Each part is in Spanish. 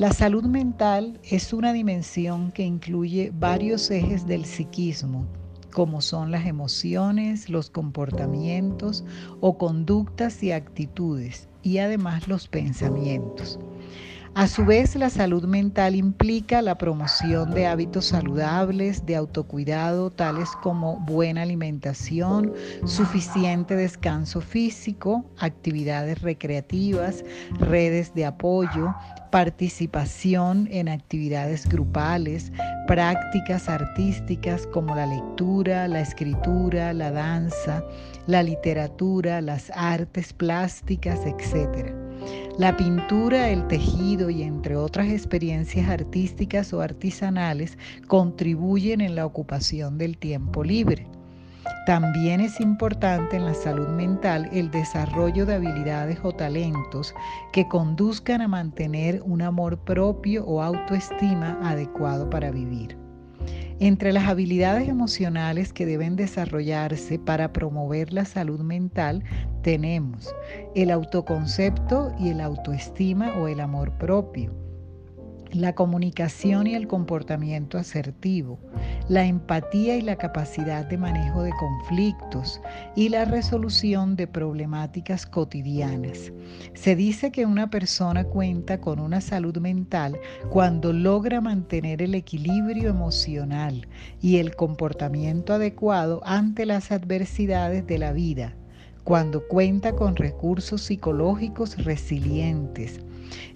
La salud mental es una dimensión que incluye varios ejes del psiquismo, como son las emociones, los comportamientos o conductas y actitudes, y además los pensamientos. A su vez, la salud mental implica la promoción de hábitos saludables, de autocuidado, tales como buena alimentación, suficiente descanso físico, actividades recreativas, redes de apoyo, participación en actividades grupales, prácticas artísticas como la lectura, la escritura, la danza, la literatura, las artes plásticas, etc. La pintura, el tejido y entre otras experiencias artísticas o artesanales contribuyen en la ocupación del tiempo libre. También es importante en la salud mental el desarrollo de habilidades o talentos que conduzcan a mantener un amor propio o autoestima adecuado para vivir. Entre las habilidades emocionales que deben desarrollarse para promover la salud mental tenemos el autoconcepto y el autoestima o el amor propio la comunicación y el comportamiento asertivo, la empatía y la capacidad de manejo de conflictos y la resolución de problemáticas cotidianas. Se dice que una persona cuenta con una salud mental cuando logra mantener el equilibrio emocional y el comportamiento adecuado ante las adversidades de la vida, cuando cuenta con recursos psicológicos resilientes,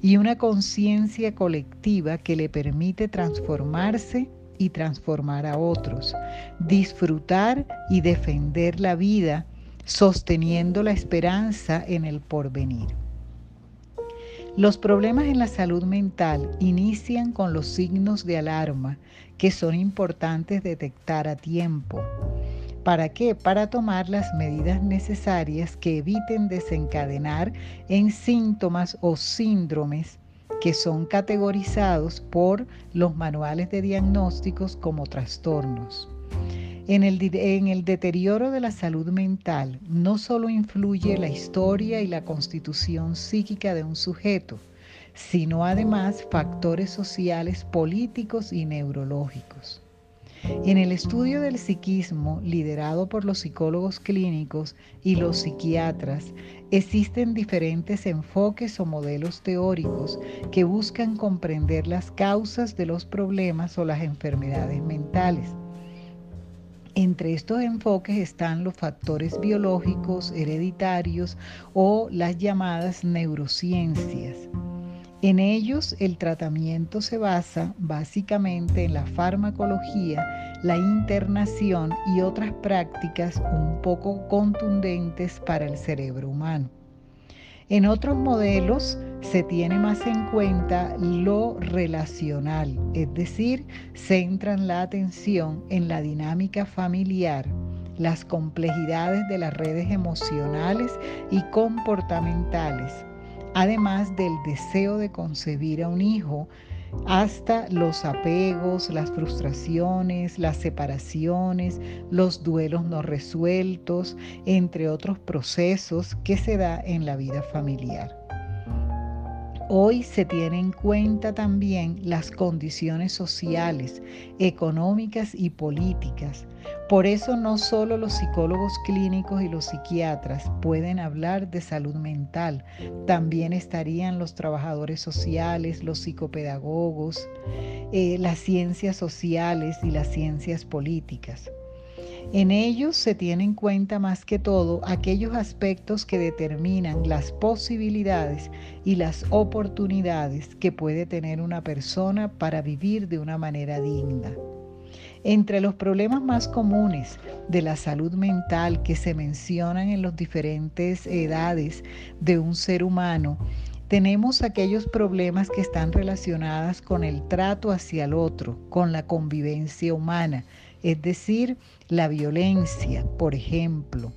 y una conciencia colectiva que le permite transformarse y transformar a otros, disfrutar y defender la vida, sosteniendo la esperanza en el porvenir. Los problemas en la salud mental inician con los signos de alarma que son importantes detectar a tiempo ¿Para qué? Para tomar las medidas necesarias que eviten desencadenar en síntomas o síndromes que son categorizados por los manuales de diagnósticos como trastornos. En el, deterioro de la salud mental no solo influye la historia y la constitución psíquica de un sujeto, sino además factores sociales, políticos y neurológicos. En el estudio del psiquismo, liderado por los psicólogos clínicos y los psiquiatras, existen diferentes enfoques o modelos teóricos que buscan comprender las causas de los problemas o las enfermedades mentales. Entre estos enfoques están los factores biológicos, hereditarios o las llamadas neurociencias. En ellos el tratamiento se basa básicamente en la farmacología, la internación y otras prácticas un poco contundentes para el cerebro humano. En otros modelos se tiene más en cuenta lo relacional, es decir, centran la atención en la dinámica familiar, las complejidades de las redes emocionales y comportamentales, además del deseo de concebir a un hijo, hasta los apegos, las frustraciones, las separaciones, los duelos no resueltos, entre otros procesos que se da en la vida familiar. Hoy se tiene en cuenta también las condiciones sociales, económicas y políticas. Por eso no solo los psicólogos clínicos y los psiquiatras pueden hablar de salud mental, también estarían los trabajadores sociales, los psicopedagogos, eh, las ciencias sociales y las ciencias políticas. En ellos se tienen en cuenta más que todo aquellos aspectos que determinan las posibilidades y las oportunidades que puede tener una persona para vivir de una manera digna. Entre los problemas más comunes de la salud mental que se mencionan en las diferentes edades de un ser humano, tenemos aquellos problemas que están relacionados con el trato hacia el otro, con la convivencia humana, es decir, la violencia, por ejemplo.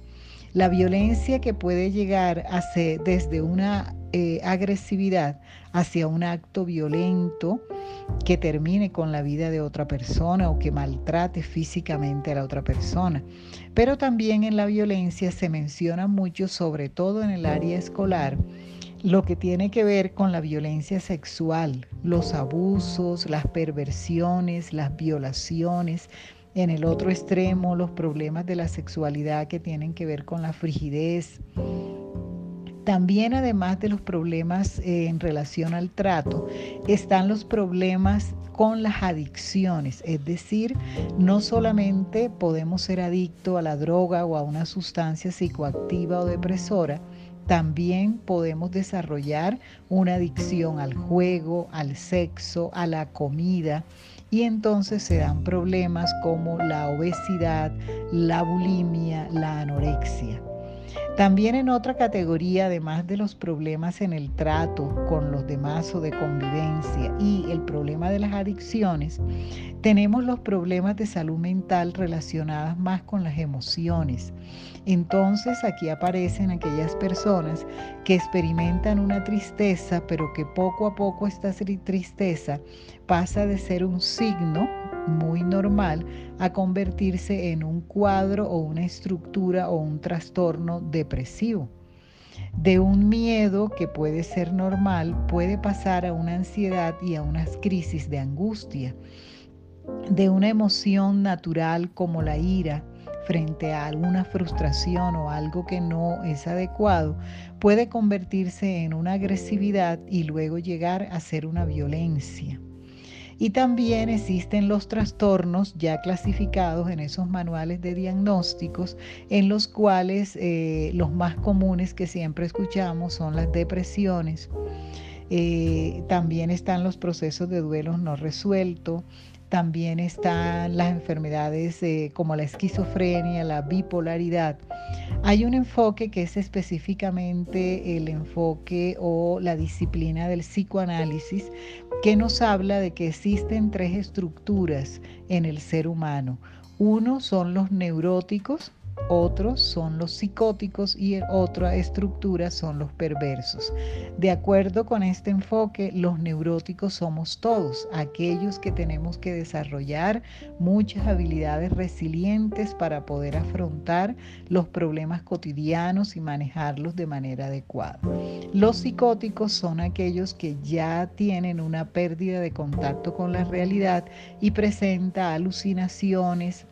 La violencia que puede llegar a ser desde una eh, agresividad hacia un acto violento que termine con la vida de otra persona o que maltrate físicamente a la otra persona. Pero también en la violencia se menciona mucho, sobre todo en el área escolar, lo que tiene que ver con la violencia sexual, los abusos, las perversiones, las violaciones. En el otro extremo, los problemas de la sexualidad que tienen que ver con la frigidez. También, además de los problemas eh, en relación al trato, están los problemas con las adicciones, es decir, no solamente podemos ser adictos a la droga o a una sustancia psicoactiva o depresora, también podemos desarrollar una adicción al juego, al sexo, a la comida y entonces se dan problemas como la obesidad, la bulimia, la anorexia. También en otra categoría, además de los problemas en el trato con los demás o de convivencia y el problema de las adicciones, tenemos los problemas de salud mental relacionados más con las emociones. Entonces aquí aparecen aquellas personas que experimentan una tristeza, pero que poco a poco esta tristeza pasa de ser un signo muy normal a convertirse en un cuadro o una estructura o un trastorno De un miedo que puede ser normal puede pasar a una ansiedad y a unas crisis de angustia. De una emoción natural como la ira frente a alguna frustración o algo que no es adecuado puede convertirse en una agresividad y luego llegar a ser una violencia. Y también existen los trastornos ya clasificados en esos manuales de diagnósticos, en los cuales eh, los más comunes que siempre escuchamos son las depresiones. Eh, también están los procesos de duelos no resueltos, también están las enfermedades eh, como la esquizofrenia, la bipolaridad. Hay un enfoque que es específicamente el enfoque o la disciplina del psicoanálisis que nos habla de que existen tres estructuras en el ser humano. Uno son los neuróticos, otros son los psicóticos y otra estructura son los perversos. De acuerdo con este enfoque, los neuróticos somos todos, aquellos que tenemos que desarrollar muchas habilidades resilientes para poder afrontar los problemas cotidianos y manejarlos de manera adecuada. Los psicóticos son aquellos que ya tienen una pérdida de contacto con la realidad y presenta alucinaciones,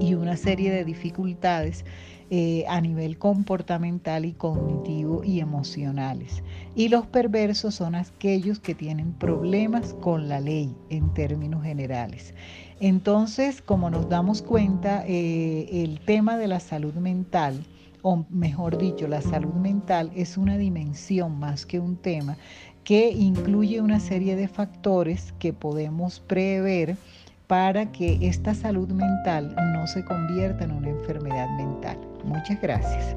y una serie de dificultades eh, a nivel comportamental y cognitivo y emocionales. Y los perversos son aquellos que tienen problemas con la ley en términos generales. Entonces, como nos damos cuenta, eh, el tema de la salud mental, o mejor dicho, la salud mental es una dimensión más que un tema que incluye una serie de factores que podemos prever para que esta salud mental no se convierta en una enfermedad mental. Muchas gracias.